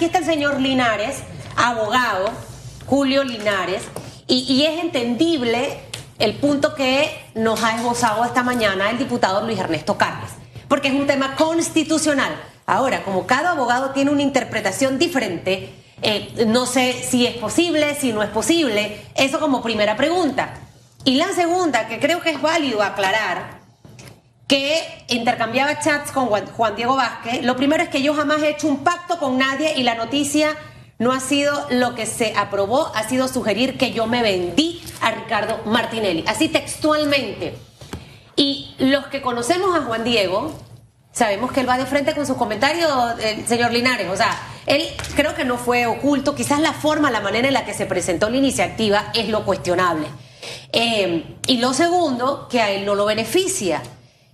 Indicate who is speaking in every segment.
Speaker 1: aquí está el señor Linares, abogado, Julio Linares, y, es entendible el punto que nos ha esbozado esta mañana el diputado Luis Ernesto Carles, porque es un tema constitucional. Ahora, como cada abogado tiene una interpretación diferente, eh, no sé si es posible, si no es posible, eso como primera pregunta. Y la segunda, que creo que es válido aclarar, que intercambiaba chats con Juan Diego Vázquez. Lo primero es que yo jamás he hecho un pacto con nadie y la noticia no ha sido lo que se aprobó, ha sido sugerir que yo me vendí a Ricardo Martinelli, así textualmente. Y los que conocemos a Juan Diego, sabemos que él va de frente con sus comentarios, el señor Linares. O sea, él creo que no fue oculto, quizás la forma, la manera en la que se presentó la iniciativa es lo cuestionable. Eh, y lo segundo, que a él no lo beneficia.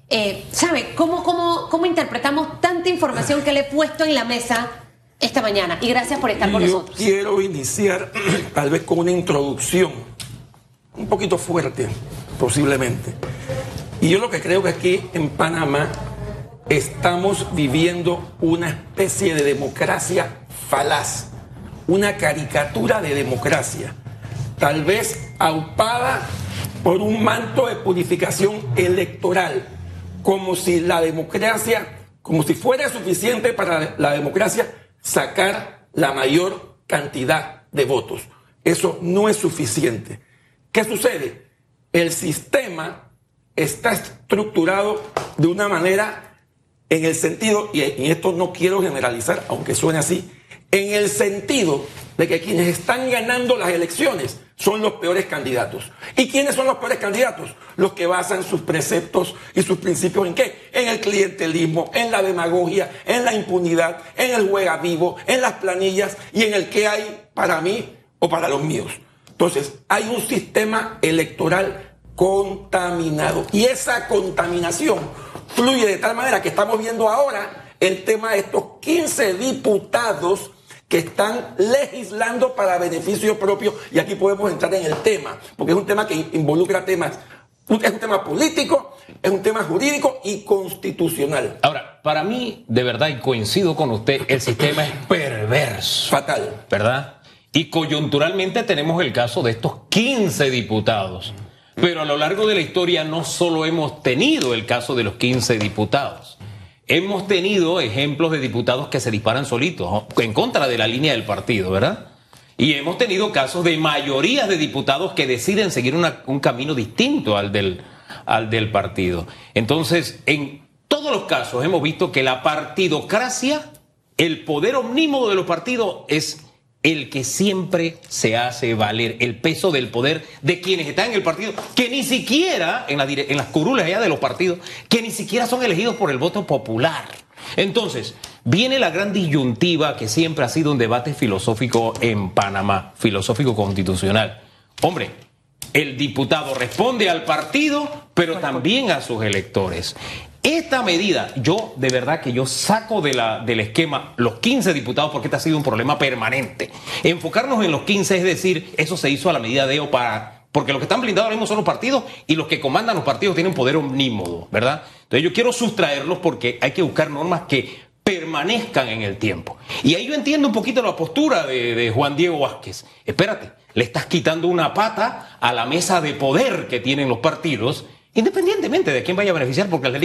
Speaker 1: Eh, ¿Sabe cómo, cómo, cómo interpretamos tanta información que le he puesto en la mesa esta mañana? Y gracias por estar con nosotros.
Speaker 2: Quiero iniciar tal vez con una introducción un poquito fuerte, posiblemente. Y yo lo que creo que aquí en Panamá estamos viviendo una especie de democracia falaz, una caricatura de democracia, tal vez aupada por un manto de purificación electoral como si la democracia, como si fuera suficiente para la democracia sacar la mayor cantidad de votos. Eso no es suficiente. ¿Qué sucede? El sistema está estructurado de una manera en el sentido, y esto no quiero generalizar, aunque suene así, en el sentido de que quienes están ganando las elecciones son los peores candidatos. ¿Y quiénes son los peores candidatos? Los que basan sus preceptos y sus principios en qué? En el clientelismo, en la demagogia, en la impunidad, en el juega vivo, en las planillas y en el que hay para mí o para los míos. Entonces, hay un sistema electoral contaminado y esa contaminación fluye de tal manera que estamos viendo ahora el tema de estos 15 diputados que están legislando para beneficio propio y aquí podemos entrar en el tema, porque es un tema que involucra temas, es un tema político, es un tema jurídico y constitucional.
Speaker 3: Ahora, para mí, de verdad, y coincido con usted, el sistema es perverso.
Speaker 2: Fatal.
Speaker 3: ¿Verdad? Y coyunturalmente tenemos el caso de estos 15 diputados. Pero a lo largo de la historia no solo hemos tenido el caso de los 15 diputados. Hemos tenido ejemplos de diputados que se disparan solitos, en contra de la línea del partido, ¿verdad? Y hemos tenido casos de mayorías de diputados que deciden seguir un camino distinto al del, al del partido. Entonces, en todos los casos hemos visto que la partidocracia, el poder omnímodo de los partidos es el que siempre se hace valer el peso del poder de quienes están en el partido, que ni siquiera, en, en las curulas allá de los partidos, que ni siquiera son elegidos por el voto popular. Entonces, viene la gran disyuntiva que siempre ha sido un debate filosófico en Panamá, filosófico constitucional. Hombre, el diputado responde al partido, pero también a sus electores. Esta medida, yo de verdad que yo saco de la, del esquema los 15 diputados porque este ha sido un problema permanente. Enfocarnos en los 15 es decir, eso se hizo a la medida de o para... Porque los que están blindados ahora mismo son los partidos y los que comandan los partidos tienen poder omnímodo, ¿verdad? Entonces yo quiero sustraerlos porque hay que buscar normas que permanezcan en el tiempo. Y ahí yo entiendo un poquito la postura de, de Juan Diego Vázquez. Espérate, le estás quitando una pata a la mesa de poder que tienen los partidos Independientemente de quién vaya a beneficiar, porque las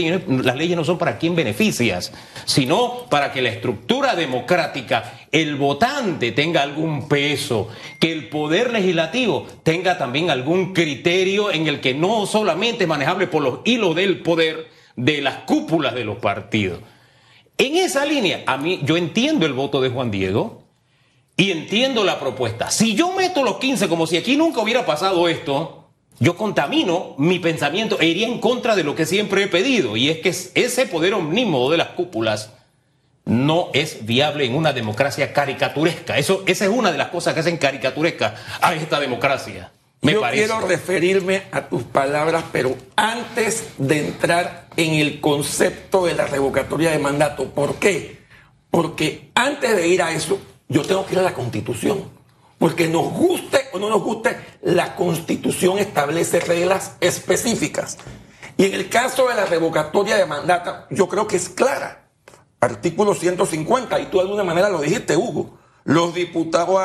Speaker 3: leyes, no son para quién beneficias, sino para que la estructura democrática, el votante tenga algún peso, que el poder legislativo tenga también algún criterio en el que no solamente es manejable por los hilos del poder de las cúpulas de los partidos. En esa línea, a mí, yo entiendo el voto de Juan Diego y entiendo la propuesta. Si yo meto los 15 como si aquí nunca hubiera pasado esto, yo contamino mi pensamiento e iría en contra de lo que siempre he pedido, y es que ese poder omnímodo de las cúpulas no es viable en una democracia caricaturesca. Eso, esa es una de las cosas que hacen caricaturesca a esta democracia.
Speaker 2: Me Yo quiero referirme a tus palabras, pero antes de entrar en el concepto de la revocatoria de mandato. ¿Por qué? Porque antes de ir a eso, yo tengo que ir a la Constitución. Porque nos guste o no nos guste, la Constitución establece reglas específicas. Y en el caso de la revocatoria de mandato, yo creo que es clara. artículo 150, y tú de alguna manera lo dijiste, Hugo. Los diputados,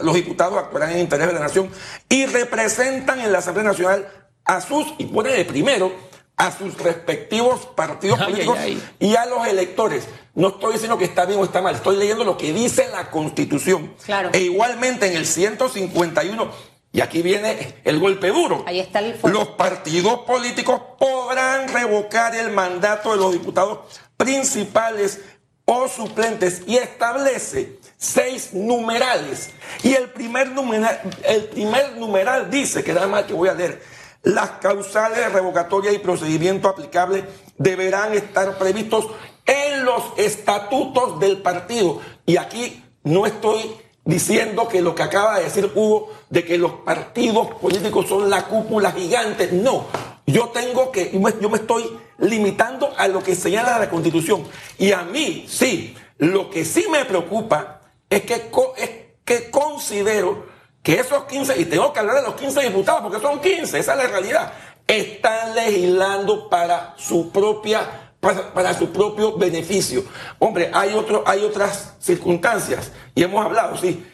Speaker 2: los diputados actuarán en interés de la nación y representan en la Asamblea Nacional a sus, y pone de primero, a sus respectivos partidos políticos y a los electores. No estoy diciendo que está bien o está mal, estoy leyendo lo que dice la Constitución.
Speaker 1: Claro.
Speaker 2: E igualmente en el 151, y aquí viene el golpe duro.
Speaker 1: Ahí está el
Speaker 2: Los partidos políticos podrán revocar el mandato de los diputados principales o suplentes y establece seis numerales. Y el primer numeral, el primer numeral dice, que nada más que voy a leer, las causales de revocatoria y procedimiento aplicable deberán estar previstos en los estatutos del partido. Y aquí no estoy diciendo que lo que acaba de decir Hugo, de que los partidos políticos son la cúpula gigante. No, yo tengo que, yo me estoy limitando a lo que señala la Constitución. Y a mí, sí, lo que sí me preocupa es que, es que considero que esos 15, y tengo que hablar de los 15 diputados, porque son 15, esa es la realidad, están legislando para su propia para, su propio beneficio. Hombre, hay, otro, hay otras circunstancias, y hemos hablado, sí.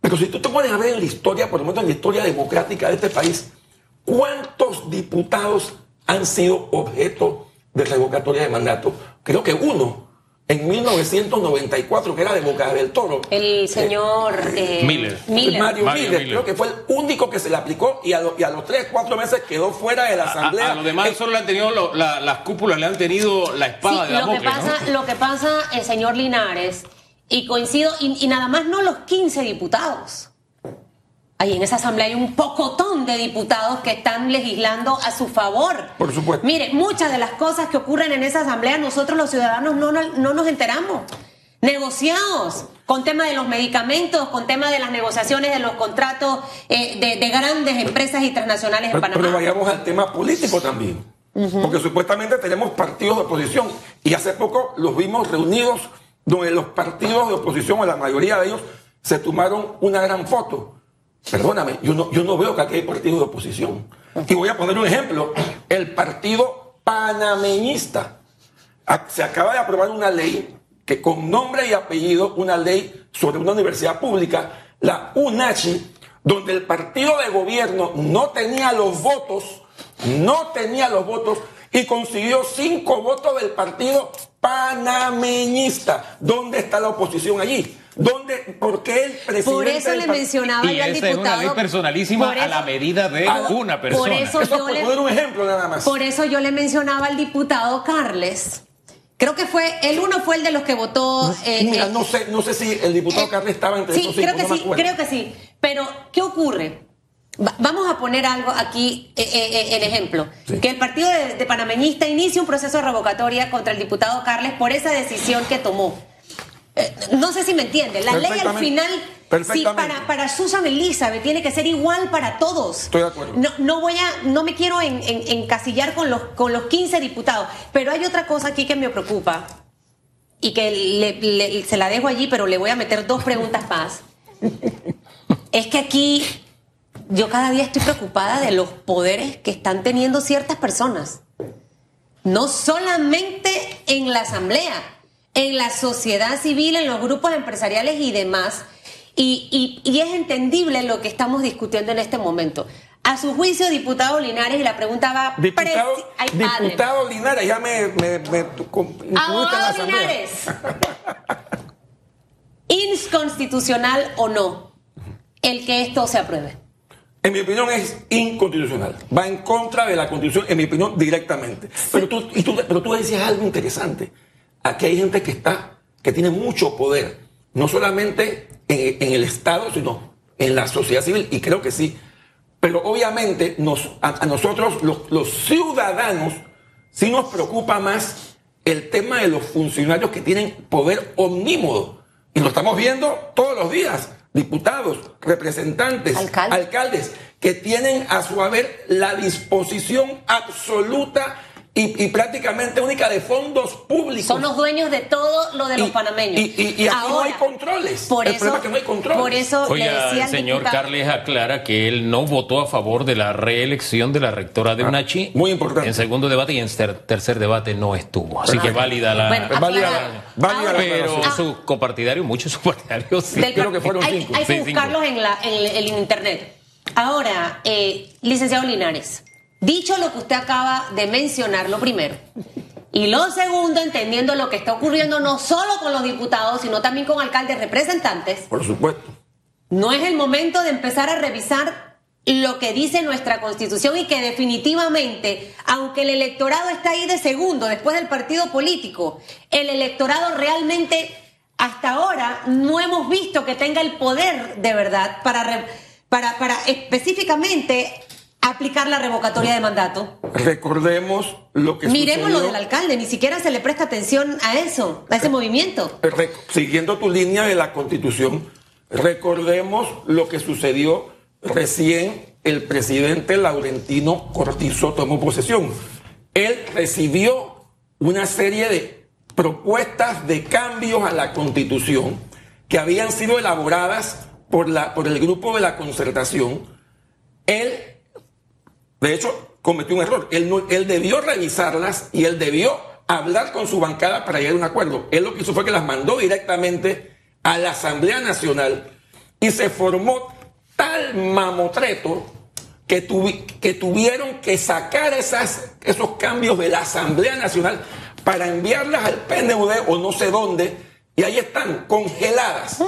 Speaker 2: Pero si tú te pones a ver en la historia, por lo menos en la historia democrática de este país, ¿cuántos diputados han sido objeto de revocatoria de mandato? Creo que uno en 1994, que era de Boca del Toro.
Speaker 1: El señor
Speaker 3: eh, eh, Miller.
Speaker 2: Mario, Miller, creo que fue el único que se le aplicó y a, los tres, cuatro meses quedó fuera de la asamblea.
Speaker 3: A, los demás solo le han tenido las cúpulas, le han tenido la espada de la
Speaker 1: lo que pasa, Lo que pasa, el señor Linares, y coincido, y, y nada más no los 15 diputados. Ahí en esa asamblea hay un pocotón de diputados que están legislando a su favor.
Speaker 2: Por supuesto.
Speaker 1: Mire, muchas de las cosas que ocurren en esa asamblea nosotros los ciudadanos no, no, nos enteramos. Negociados con tema de los medicamentos, con tema de las negociaciones de los contratos eh, de, grandes empresas internacionales
Speaker 2: en
Speaker 1: Panamá.
Speaker 2: Pero vayamos al tema político también. Porque supuestamente tenemos partidos de oposición y hace poco los vimos reunidos donde los partidos de oposición, o la mayoría de ellos, se tomaron una gran foto Perdóname, yo no, yo no veo que aquí hay partido de oposición. Y voy a poner un ejemplo. El partido panameñista. Se acaba de aprobar una ley que con nombre y apellido, una ley sobre una universidad pública, la UNACHI, donde el partido de gobierno no tenía los votos, no tenía los votos y consiguió cinco votos del partido panameñista. ¿Dónde está la oposición allí? ¿Dónde, ¿Por qué el presidente?
Speaker 1: Por eso le mencionaba
Speaker 3: y esa Es una ley personalísima a la medida de una persona.
Speaker 2: Por eso, yo le, un ejemplo nada más.
Speaker 1: Por eso yo le mencionaba al diputado Carles. Creo que fue, el uno fue el de los que votó.
Speaker 2: Eh, mira, eh, no sé, no sé si el diputado eh, Carles estaba entre
Speaker 1: sí, creo que sí, creo que sí. Pero, ¿qué ocurre? vamos a poner algo aquí, el ejemplo. Que el partido de, de Panameñista inicie un proceso de revocatoria contra el diputado Carles por esa decisión que tomó. Eh, no sé si me entiende. La ley al final, sí, para, para Susan Elizabeth tiene que ser igual para todos.
Speaker 2: Estoy de acuerdo.
Speaker 1: No, no voy a, no me quiero encasillar con los, con los 15 diputados. Pero hay otra cosa aquí que me preocupa y que se la dejo allí, pero le voy a meter dos preguntas más. es que aquí yo cada día estoy preocupada de los poderes que están teniendo ciertas personas. No solamente en la asamblea en la sociedad civil, en los grupos empresariales y demás. Y, es entendible lo que estamos discutiendo en este momento. A su juicio, diputado Linares, y la pregunta va...
Speaker 2: Diputado, diputado Linares, ya me... me, me
Speaker 1: Abogado Linares. ¿Inconstitucional o no el que esto se apruebe?
Speaker 2: En mi opinión es inconstitucional. Va en contra de la Constitución, en mi opinión, directamente. Pero tú, y tú, pero tú decías algo interesante aquí hay gente que está, que tiene mucho poder, no solamente en, el Estado, sino en la sociedad civil, y creo que sí. Pero obviamente nos, a, nosotros, los, ciudadanos, sí nos preocupa más el tema de los funcionarios que tienen poder omnímodo. Y lo estamos viendo todos los días. Diputados, representantes, alcaldes, que tienen a su haber la disposición absoluta y, y prácticamente única de fondos públicos.
Speaker 1: Son los dueños de todo lo de los
Speaker 2: Y-
Speaker 1: panameños.
Speaker 2: y- y- y aquí no hay controles.
Speaker 1: Por
Speaker 2: El
Speaker 1: eso,
Speaker 2: problema es que no hay controles.
Speaker 1: Por eso le
Speaker 3: Oiga,
Speaker 1: decía
Speaker 3: el señor
Speaker 1: diputado-
Speaker 3: Carles aclara que él no votó a favor de la reelección de la rectora de
Speaker 2: Ah,
Speaker 3: UNACHI.
Speaker 2: muy importante.
Speaker 3: En segundo debate y en ter- tercer debate no estuvo. Así que válida la.
Speaker 1: Bueno,
Speaker 2: Es válida la- válida la
Speaker 1: Ahora-
Speaker 3: pero
Speaker 2: aclaración.
Speaker 3: sus copartidarios, muchos de sus partidarios sí.
Speaker 1: Del
Speaker 2: creo que fueron
Speaker 1: hay,
Speaker 2: cinco.
Speaker 1: hay que
Speaker 3: Sí, cinco.
Speaker 1: buscarlos en, la, en, el- en internet. Ahora, eh, licenciado Linares, dicho lo que usted acaba de mencionar, lo primero, y lo segundo, entendiendo lo que está ocurriendo no solo con los diputados, sino también con alcaldes representantes,
Speaker 2: Por supuesto.
Speaker 1: no es el momento de empezar a revisar lo que dice nuestra constitución y que definitivamente, aunque el electorado está ahí de segundo después del partido político, el electorado realmente hasta ahora no hemos visto que tenga el poder de verdad para, para, para específicamente aplicar la revocatoria de mandato.
Speaker 2: Recordemos lo que
Speaker 1: Miremos lo del alcalde, ni siquiera se le presta atención a eso, a ese movimiento.
Speaker 2: Rec- Siguiendo tu línea de la constitución, recordemos lo que sucedió recién el presidente Laurentino Cortizo tomó posesión. Él recibió una serie de propuestas de cambios a la constitución que habían sido elaboradas por, la, por el grupo de la concertación. Él de hecho, cometió un error. Él, debió revisarlas y él debió hablar con su bancada para llegar a un acuerdo. Él lo que hizo fue que las mandó directamente a la Asamblea Nacional y se formó tal mamotreto que, tuvi- que tuvieron que sacar esos cambios de la Asamblea Nacional para enviarlas al PNUD o no sé dónde. Y ahí están, congeladas.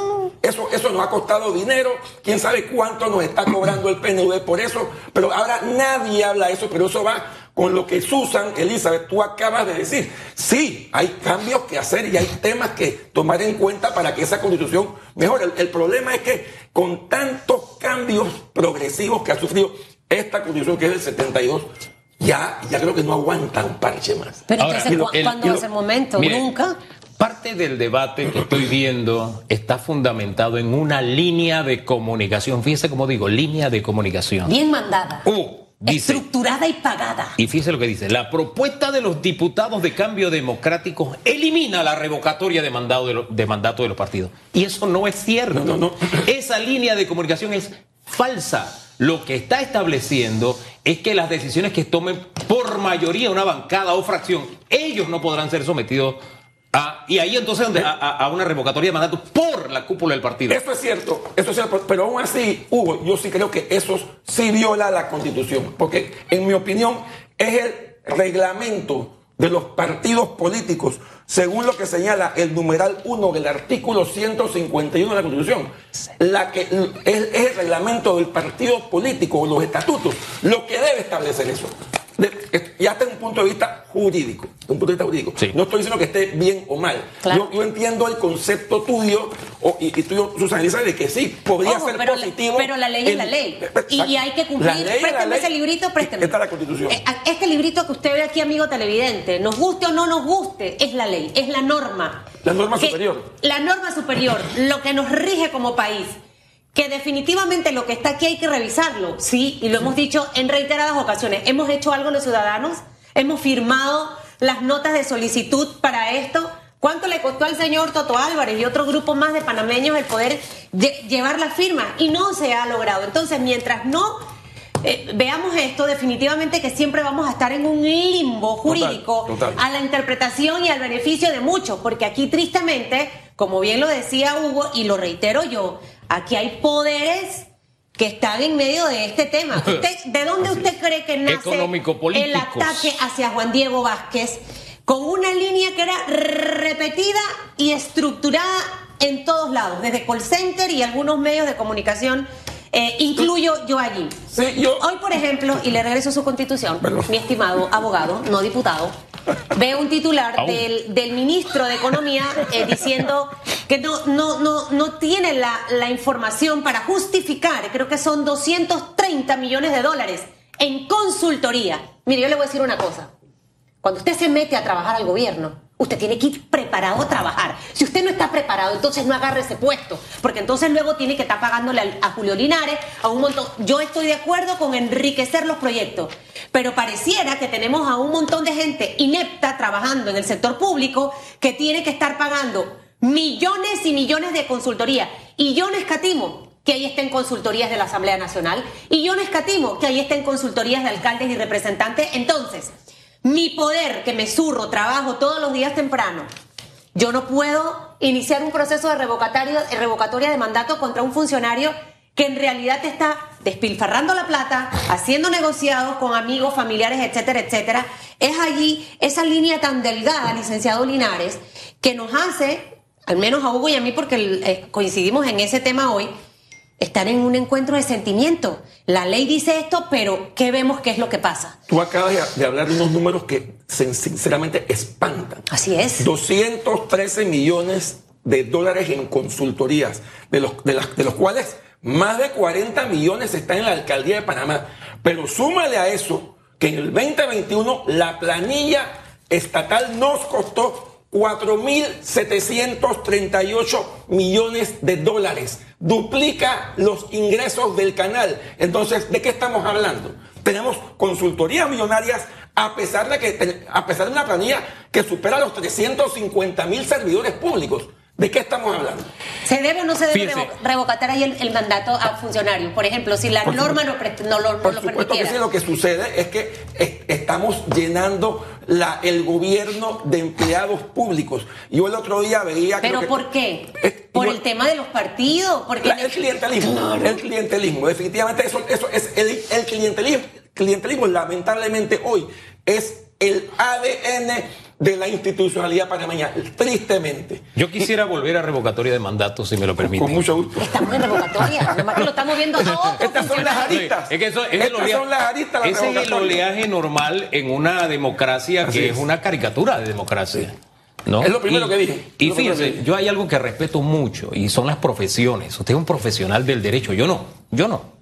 Speaker 2: Eso, eso nos ha costado dinero. Quién sabe cuánto nos está cobrando el PNUD por eso. Pero ahora nadie habla de eso, pero eso va con lo que Susan, Elizabeth, tú acabas de decir. Sí, hay cambios que hacer y hay temas que tomar en cuenta para que esa constitución mejore. El, el problema es que con tantos cambios progresivos que ha sufrido esta constitución que es del 72, ya, ya creo que no aguanta un parche más.
Speaker 1: Pero
Speaker 3: Ahora,
Speaker 1: entonces,
Speaker 3: lo-
Speaker 1: ¿cu-
Speaker 3: el-
Speaker 1: ¿cuándo va
Speaker 3: lo-
Speaker 1: a ser momento?
Speaker 3: Mire,
Speaker 1: Nunca.
Speaker 3: Parte del debate que estoy viendo está fundamentado en una línea de comunicación. Fíjese cómo digo, línea de comunicación.
Speaker 1: Bien mandada.
Speaker 3: Uh, dice,
Speaker 1: estructurada y pagada.
Speaker 3: y fíjese lo que dice, la propuesta de los diputados de cambio democrático elimina la revocatoria de mandato de, lo- de mandato de los partidos. Y eso no es cierto.
Speaker 2: No, no, no.
Speaker 3: Esa línea de comunicación es falsa. Lo que está estableciendo es que las decisiones que tomen por mayoría una bancada o fracción, ellos no podrán ser sometidos a... Y ahí entonces a, una revocatoria de mandato por la cúpula del partido.
Speaker 2: Eso es cierto, eso es cierto, pero aún así, Hugo, yo sí creo que eso sí viola la constitución, porque en mi opinión es el reglamento de los partidos políticos, según lo que señala el numeral 1 del artículo 151 de la constitución, la que es el reglamento del partido político o los estatutos, lo que debe establecer eso. De- es- y hasta un punto de vista jurídico, un punto de vista jurídico.
Speaker 3: Sí.
Speaker 2: No estoy diciendo que esté bien o mal.
Speaker 1: Claro.
Speaker 2: Yo, yo entiendo el concepto tuyo o- y, y tuyo, Susana de que sí, podría
Speaker 1: Ojo,
Speaker 2: ser
Speaker 1: pero, la-
Speaker 2: positivo.
Speaker 1: pero la ley es la ley. Y, y hay que cumplir.
Speaker 2: La ley
Speaker 1: présteme ese librito, présteme.
Speaker 2: Esta es la constitución.
Speaker 1: Eh, a- Este librito que usted ve aquí, amigo televidente, nos guste o no nos guste, es la ley, es la norma.
Speaker 2: La norma
Speaker 1: Que-
Speaker 2: superior.
Speaker 1: La norma superior, lo que nos rige como país. Que definitivamente lo que está aquí hay que revisarlo, sí, y lo hemos dicho en reiteradas ocasiones. Hemos hecho algo los ciudadanos, hemos firmado las notas de solicitud para esto. ¿Cuánto le costó al señor Toto Álvarez y otro grupo más de panameños el poder lle- llevar la firma? Y no se ha logrado. Entonces, mientras no eh, veamos esto, definitivamente que siempre vamos a estar en un limbo jurídico
Speaker 2: total.
Speaker 1: a la interpretación y al beneficio de muchos, porque aquí tristemente, como bien lo decía Hugo y lo reitero yo, aquí hay poderes que están en medio de este tema. ¿Usted, ¿De dónde usted cree que nace el ataque hacia Juan Diego Vázquez con una línea que era repetida y estructurada en todos lados, desde call center y algunos medios de comunicación, eh, incluyo yo allí.
Speaker 2: Sí, yo-
Speaker 1: Hoy, por ejemplo, y le regreso su constitución,
Speaker 2: Perdón.
Speaker 1: mi estimado abogado, no diputado, veo un titular del ministro de Economía eh, diciendo que no, no, no, no tiene la, la información para justificar, creo que son 230 millones de dólares en consultoría. Mire, yo le voy a decir una cosa. Cuando usted se mete a trabajar al gobierno, Usted tiene que ir preparado a trabajar. Si usted no está preparado, entonces no agarre ese puesto, porque entonces luego tiene que estar pagándole a, Julio Linares a un montón. Yo estoy de acuerdo con enriquecer los proyectos, pero pareciera que tenemos a un montón de gente inepta trabajando en el sector público que tiene que estar pagando millones y millones de consultoría. Y yo no escatimo que ahí estén consultorías de la Asamblea Nacional, y yo no escatimo que ahí estén consultorías de alcaldes y representantes. Entonces, mi poder, que me zurro, trabajo todos los días temprano, yo no puedo iniciar un proceso de revocatoria de mandato contra un funcionario que en realidad te está despilfarrando la plata, haciendo negociados con amigos, familiares, etcétera, etcétera. Es allí esa línea tan delgada, licenciado Linares, que nos hace, al menos a Hugo y a mí, porque eh, coincidimos en ese tema hoy, estar en un encuentro de sentimiento. La ley dice esto, pero ¿qué vemos qué es lo que pasa?
Speaker 2: Tú acabas de hablar de unos números que sinceramente espantan.
Speaker 1: Así es.
Speaker 2: 213 millones de dólares en consultorías, de los, de, de los cuales más de 40 millones están en la alcaldía de Panamá. Pero súmale a eso que en el 2021 la planilla estatal nos costó 4.738 millones de dólares. Duplica los ingresos del canal. Entonces, ¿de qué estamos hablando? Tenemos consultorías millonarias a pesar de que a pesar de una planilla que supera los 350 mil servidores públicos. ¿De qué estamos hablando?
Speaker 1: ¿Se debe o no se debe revocar ahí el, mandato a funcionarios? Por ejemplo, si la norma no, lo,
Speaker 2: por supuesto que sí, lo que sucede es que estamos llenando la, el gobierno de empleados públicos. Yo el otro día veía...
Speaker 1: ¿Pero por qué? ¿Por el tema de los partidos? Porque
Speaker 2: el clientelismo. El clientelismo. Definitivamente eso, eso es el, el clientelismo. Clientelismo lamentablemente hoy es el ADN de la institucionalidad panameña, tristemente.
Speaker 3: Yo quisiera volver a revocatoria de mandato, si me lo permite.
Speaker 2: Con mucho gusto.
Speaker 1: Estamos en revocatoria, nomás que lo estamos viendo todos.
Speaker 2: Estas son las aristas.
Speaker 3: Es que eso, es Estas son las aristas. ese es el oleaje normal en una democracia que es. una caricatura de democracia. ¿No?
Speaker 2: Es lo primero que dije.
Speaker 3: Y fíjense, yo hay algo que respeto mucho y son las profesiones. Usted es un profesional del derecho, yo no, yo no.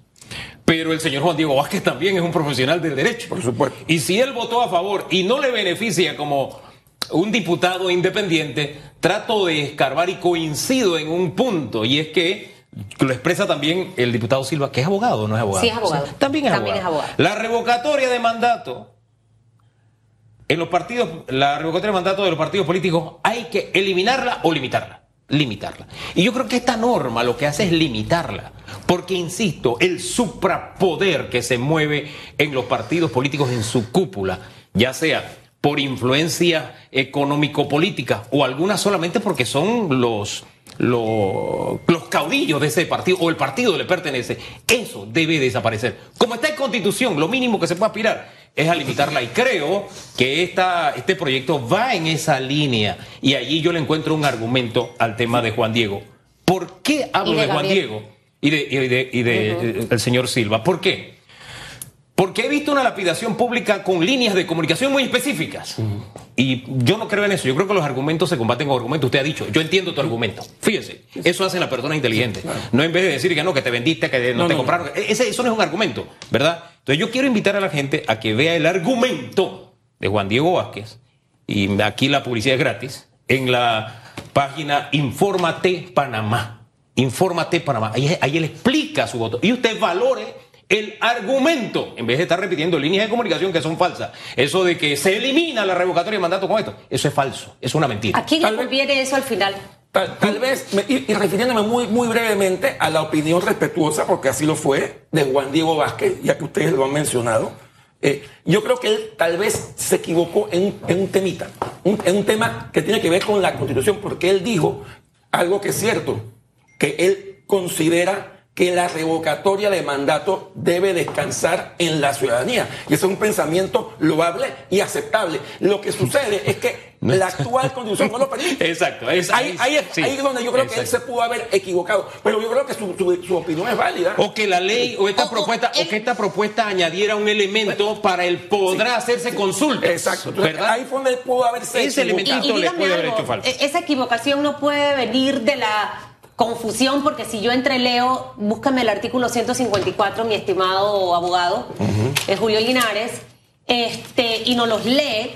Speaker 3: Pero el señor Juan Diego Vázquez también es un profesional del derecho.
Speaker 2: Por supuesto.
Speaker 3: Y si él votó a favor y no le beneficia como un diputado independiente, trato de escarbar y coincido en un punto, y es que lo expresa también el diputado Silva, que es abogado, ¿no es abogado?
Speaker 1: Sí, es abogado.
Speaker 3: también, es, abogado. La revocatoria de mandato en los partidos, la revocatoria de mandato de los partidos políticos hay que eliminarla o limitarla. Limitarla. Y yo creo que esta norma lo que hace es limitarla. Porque, insisto, el suprapoder que se mueve en los partidos políticos en su cúpula, ya sea por influencia económico-política o algunas solamente porque son los, los, los, caudillos de ese partido o el partido le pertenece. Eso debe desaparecer. Como está en constitución, lo mínimo que se puede aspirar es a limitarla y creo que esta, este proyecto va en esa línea y allí yo le encuentro un argumento al tema de Juan Diego. ¿Por qué hablo de, Juan Diego y de, y de, el señor Silva? ¿Por qué? Porque he visto una lapidación pública con líneas de comunicación muy específicas. Y yo no creo en eso. Yo creo que los argumentos se combaten con argumentos. Usted ha dicho, yo entiendo tu argumento. Fíjese, eso hace la persona inteligente. No en vez de decir que no, que te vendiste, que no, te compraron. Ese, eso no es un argumento, ¿verdad? Entonces yo quiero invitar a la gente a que vea el argumento de Juan Diego Vázquez, y aquí la publicidad es gratis, en la página Infórmate Panamá. Infórmate Panamá. Ahí, ahí él explica su voto. Y usted valore el argumento, en vez de estar repitiendo líneas de comunicación que son falsas, eso de que se elimina la revocatoria de mandato con esto, eso es falso, es una mentira.
Speaker 1: ¿A quién le conviene eso al final?
Speaker 2: Tal, vez, y, refiriéndome muy, muy brevemente a la opinión respetuosa, porque así lo fue, de Juan Diego Vázquez, ya que ustedes lo han mencionado, eh, yo creo que él tal vez se equivocó en, un temita, en un tema que tiene que ver con la constitución, porque él dijo algo que es cierto, que él considera que la revocatoria de mandato debe descansar en la ciudadanía. Y ese es un pensamiento loable y aceptable. Lo que sucede es que la actual constitución no lo permite.
Speaker 3: Exacto.
Speaker 2: Es, ahí, ahí, es donde yo creo que él se pudo haber equivocado. Pero yo creo que su, opinión es válida.
Speaker 3: O que la ley o esta propuesta o que esta propuesta añadiera un elemento para el podrá hacerse consulta.
Speaker 2: Exacto. ¿verdad? Ahí fue donde él pudo haberse
Speaker 3: Ese elementito le puede haber hecho falta.
Speaker 1: E-, esa equivocación no puede venir de la confusión, porque si yo entreleo, búscame el artículo 154, mi estimado abogado, Julio Linares, este, y no los lee,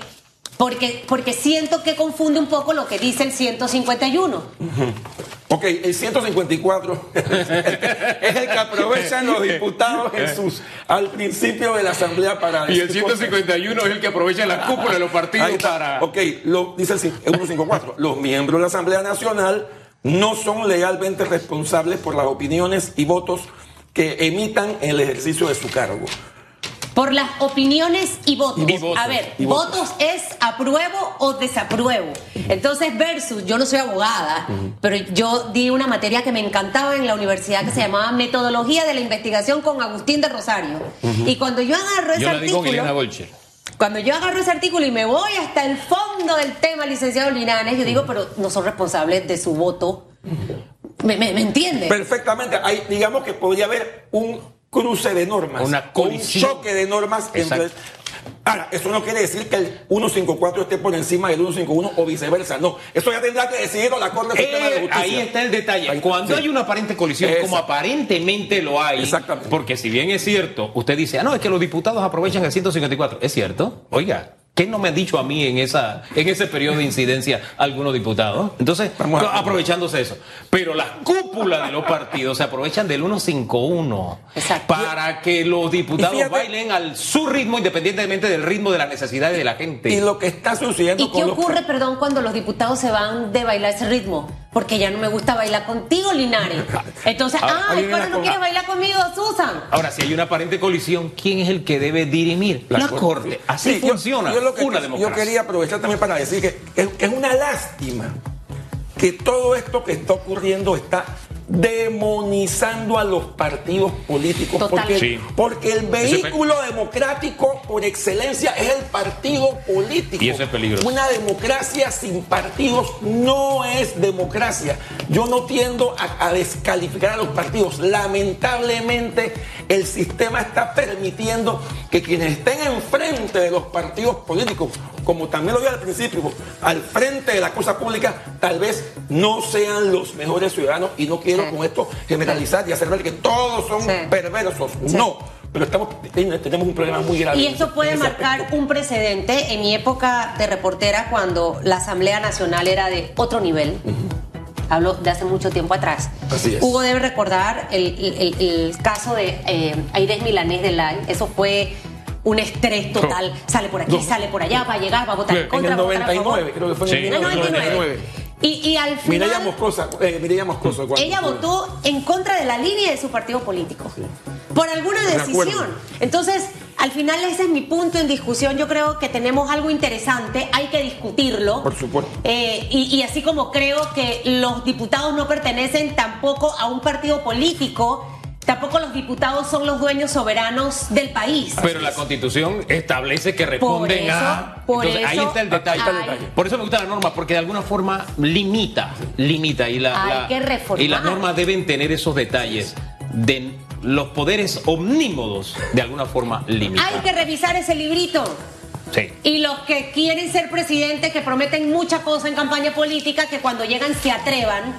Speaker 1: Porque, porque siento que confunde un poco lo que dice el 151.
Speaker 2: Ok, el 154 es el que aprovechan los diputados sus, al principio de la Asamblea para...
Speaker 3: Y el 151 es el que aprovecha la cúpula de los partidos para...
Speaker 2: Ok, lo, dice el 154. Los miembros de la Asamblea Nacional no son legalmente responsables por las opiniones y votos que emitan en el ejercicio de su cargo.
Speaker 1: Por las opiniones y votos.
Speaker 3: Y votos.
Speaker 1: A ver,
Speaker 2: votos.
Speaker 1: votos es apruebo o desapruebo. Entonces, versus, yo no soy abogada, pero yo di una materia que me encantaba en la universidad que se llamaba Metodología de la Investigación con Agustín de Rosario. Y cuando yo agarro ese
Speaker 3: Yo la digo con
Speaker 1: artículo. Cuando yo agarro ese artículo y me voy hasta el fondo del tema, licenciado Linares, yo digo, pero no son responsables de su voto. ¿Me, me, me entiende?
Speaker 2: Perfectamente. Hay, digamos que podría haber un cruce de normas.
Speaker 3: Una
Speaker 2: un choque de normas entre. Ahora, eso no quiere decir que el 154 esté por encima del 151 o viceversa. No. Eso ya tendrá que decidirlo la Corte Suprema de
Speaker 3: Eh,
Speaker 2: Justicia.
Speaker 3: ahí está el detalle.
Speaker 2: Ahí-
Speaker 3: Cuando
Speaker 2: sí.
Speaker 3: hay una aparente colisión, como aparentemente lo hay,
Speaker 2: Exactamente.
Speaker 3: porque si bien es cierto, usted dice, ah, no, es que los diputados aprovechan el 154. ¿Es cierto? Oiga, ¿qué no me han dicho a mí en, esa, en ese periodo de incidencia algunos diputados? Entonces,
Speaker 2: Vamos a-
Speaker 3: aprovechándose eso. Pero las cúpulas de los partidos se aprovechan del 151
Speaker 1: Exacto.
Speaker 3: para que los diputados
Speaker 2: fíjate-
Speaker 3: bailen al su ritmo, independientemente del ritmo de las necesidades de la gente.
Speaker 2: Y lo que está sucediendo
Speaker 1: ¿Y qué
Speaker 2: los-
Speaker 1: ocurre, perdón, cuando los diputados se van de bailar ese ritmo? Porque ya no me gusta bailar contigo, Linares. Entonces,
Speaker 3: Ah,
Speaker 1: ah,
Speaker 2: la
Speaker 1: no quieres bailar conmigo, Susan.
Speaker 3: Ahora, si hay una aparente colisión, ¿quién es el que debe dirimir? La, Corte. Así
Speaker 2: Sí,
Speaker 3: funciona
Speaker 2: yo lo que-
Speaker 3: una
Speaker 2: Yo
Speaker 3: democracia.
Speaker 2: quería aprovechar también para decir que es, es una lástima que todo esto que está ocurriendo está demonizando a los partidos políticos porque.
Speaker 3: Sí.
Speaker 2: porque el
Speaker 3: es
Speaker 2: vehículo democrático por excelencia es el partido político.
Speaker 3: Y eso es peligroso.
Speaker 2: Una democracia sin partidos no es democracia. Yo no tiendo a, a descalificar a los partidos. Lamentablemente el sistema está permitiendo que quienes estén enfrente de los partidos políticos, como también lo dije al principio, al frente de la cosa pública, tal vez no sean los mejores ciudadanos y no quiero
Speaker 1: Sí.
Speaker 2: con esto generalizar y hacer ver que todos son
Speaker 1: Sí.
Speaker 2: perversos.
Speaker 1: Sí.
Speaker 2: No, pero estamos, tenemos un problema muy grave.
Speaker 1: Y esto puede marcar
Speaker 2: aspecto.
Speaker 1: un precedente. En mi época de reportera, cuando la Asamblea Nacional era de otro nivel, hablo de hace mucho tiempo atrás.
Speaker 2: Así es.
Speaker 1: Hugo debe recordar el, el- el- el caso de eh, Aires Milanés de Lai. Eso fue un estrés total. Sale por aquí,
Speaker 2: No.
Speaker 1: sale por allá, va a llegar, va a votar en
Speaker 2: En
Speaker 1: contra,
Speaker 2: el
Speaker 1: a favor.
Speaker 2: 99, creo que fue en.
Speaker 1: En el 99.
Speaker 2: 99.
Speaker 1: Y, y al final.
Speaker 2: Mireya Moscoso, eh, Moscoso,
Speaker 1: Ella votó en contra de la línea de su partido político. Por alguna decisión. Entonces, al final ese es mi punto en discusión. Yo creo que tenemos algo interesante, hay que discutirlo.
Speaker 2: Por supuesto.
Speaker 1: Eh, y, y así como creo que los diputados no pertenecen tampoco a un partido político, tampoco los diputados son los dueños soberanos del país.
Speaker 3: Pero la constitución establece que responden
Speaker 1: eso,
Speaker 3: a.
Speaker 1: por
Speaker 3: Entonces, ahí está el detalle.
Speaker 1: hay-
Speaker 3: Por eso me gusta la norma, porque de alguna forma limita, limita. Y, la,
Speaker 1: Hay
Speaker 3: la-
Speaker 1: que reformar.
Speaker 3: y las normas deben tener esos detalles de los poderes omnímodos, de alguna forma limitar.
Speaker 1: Hay que revisar ese librito.
Speaker 3: Sí.
Speaker 1: Y los que quieren ser presidentes, que prometen mucha cosa en campaña política, que cuando llegan se atrevan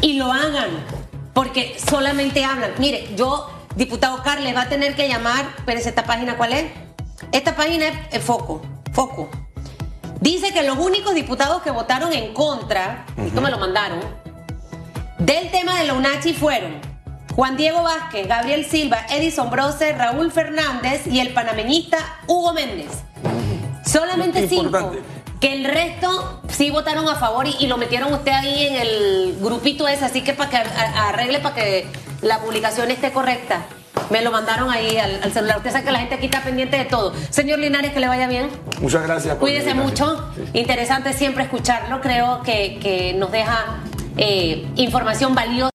Speaker 1: y lo hagan. Porque solamente hablan. Mire, yo, diputado Carles, va a tener que llamar. Espérese, ¿esta página cuál es? Esta página es, es Foco. Foco. Dice que los únicos diputados que votaron en contra, esto me lo mandaron, del tema de la UNACHI fueron Juan Diego Vázquez, Gabriel Silva, Edison Brose, Raúl Fernández y el panameñista Hugo Méndez. Solamente cinco.
Speaker 2: Importante.
Speaker 1: Que el resto sí votaron a favor y, y lo metieron usted ahí en el grupito ese, así que para que arregle para que la publicación esté correcta. Me lo mandaron ahí al, al celular. Usted sabe que la gente aquí está pendiente de todo. Señor Linares, que le vaya bien.
Speaker 2: Muchas gracias. por
Speaker 1: Cuídese mucho.
Speaker 2: Sí.
Speaker 1: Interesante siempre escucharlo. Creo que, que nos deja eh, información valiosa.